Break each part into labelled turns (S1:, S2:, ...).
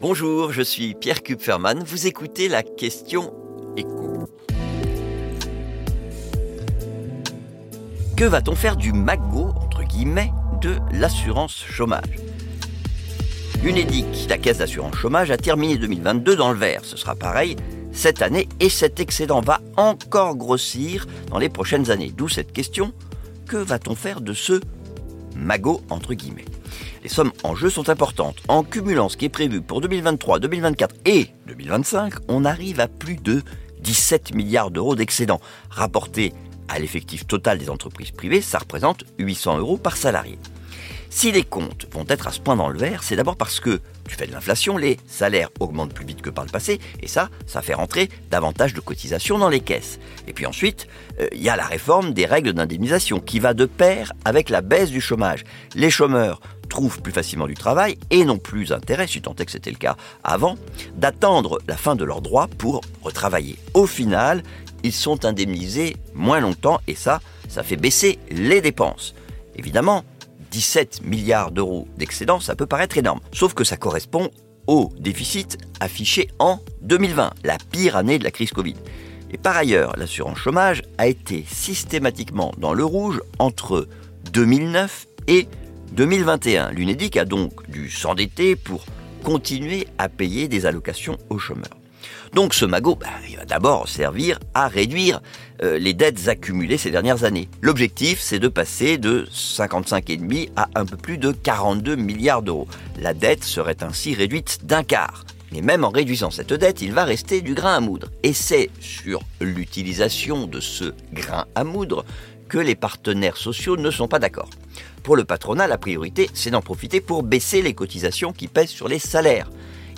S1: Bonjour, je suis Pierre Kupferman. Vous écoutez la question écho. Que va-t-on faire du magot, entre guillemets, de l'assurance chômage? L'UNEDIC, la caisse d'assurance chômage, a terminé 2022 dans le vert. Ce sera pareil cette année et cet excédent va encore grossir dans les prochaines années. D'où cette question, que va-t-on faire de ce magot, entre guillemets les sommes en jeu sont importantes. En cumulant ce qui est prévu pour 2023, 2024 et 2025, on arrive à plus de 17 milliards d'euros d'excédent. Rapporté à l'effectif total des entreprises privées, ça représente 800 euros par salarié. Si les comptes vont être à ce point dans le vert, c'est d'abord parce que, du fait de l'inflation, les salaires augmentent plus vite que par le passé, et ça, ça fait rentrer davantage de cotisations dans les caisses. Et puis ensuite, euh, il y a la réforme des règles d'indemnisation qui va de pair avec la baisse du chômage. Les chômeurs trouvent plus facilement du travail et n'ont plus intérêt, si tant est que c'était le cas avant, d'attendre la fin de leurs droits pour retravailler. Au final, ils sont indemnisés moins longtemps et ça, ça fait baisser les dépenses. Évidemment, 17 milliards d'euros d'excédent, ça peut paraître énorme, sauf que ça correspond au déficit affiché en 2020, la pire année de la crise Covid. Et par ailleurs, l'assurance chômage a été systématiquement dans le rouge entre 2009 et 2021, l'UNEDIC a donc dû s'endetter pour continuer à payer des allocations aux chômeurs. Donc ce magot, bah, il va d'abord servir à réduire euh, les dettes accumulées ces dernières années. L'objectif, c'est de passer de 55,5 à un peu plus de 42 milliards d'euros. La dette serait ainsi réduite d'un quart. Mais même en réduisant cette dette, il va rester du grain à moudre. Et c'est sur l'utilisation de ce grain à moudre que les partenaires sociaux ne sont pas d'accord. Pour le patronat, la priorité, c'est d'en profiter pour baisser les cotisations qui pèsent sur les salaires.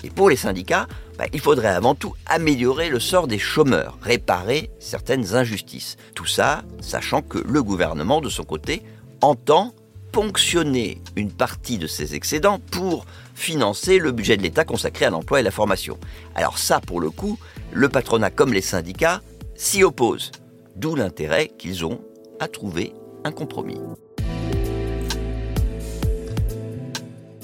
S1: Et pour les syndicats, bah, il faudrait avant tout améliorer le sort des chômeurs, réparer certaines injustices. Tout ça, sachant que le gouvernement, de son côté, entend ponctionner une partie de ses excédents pour financer le budget de l'État consacré à l'emploi et la formation. Alors ça, pour le coup, le patronat comme les syndicats s'y opposent. D'où l'intérêt qu'ils ont à trouver un compromis.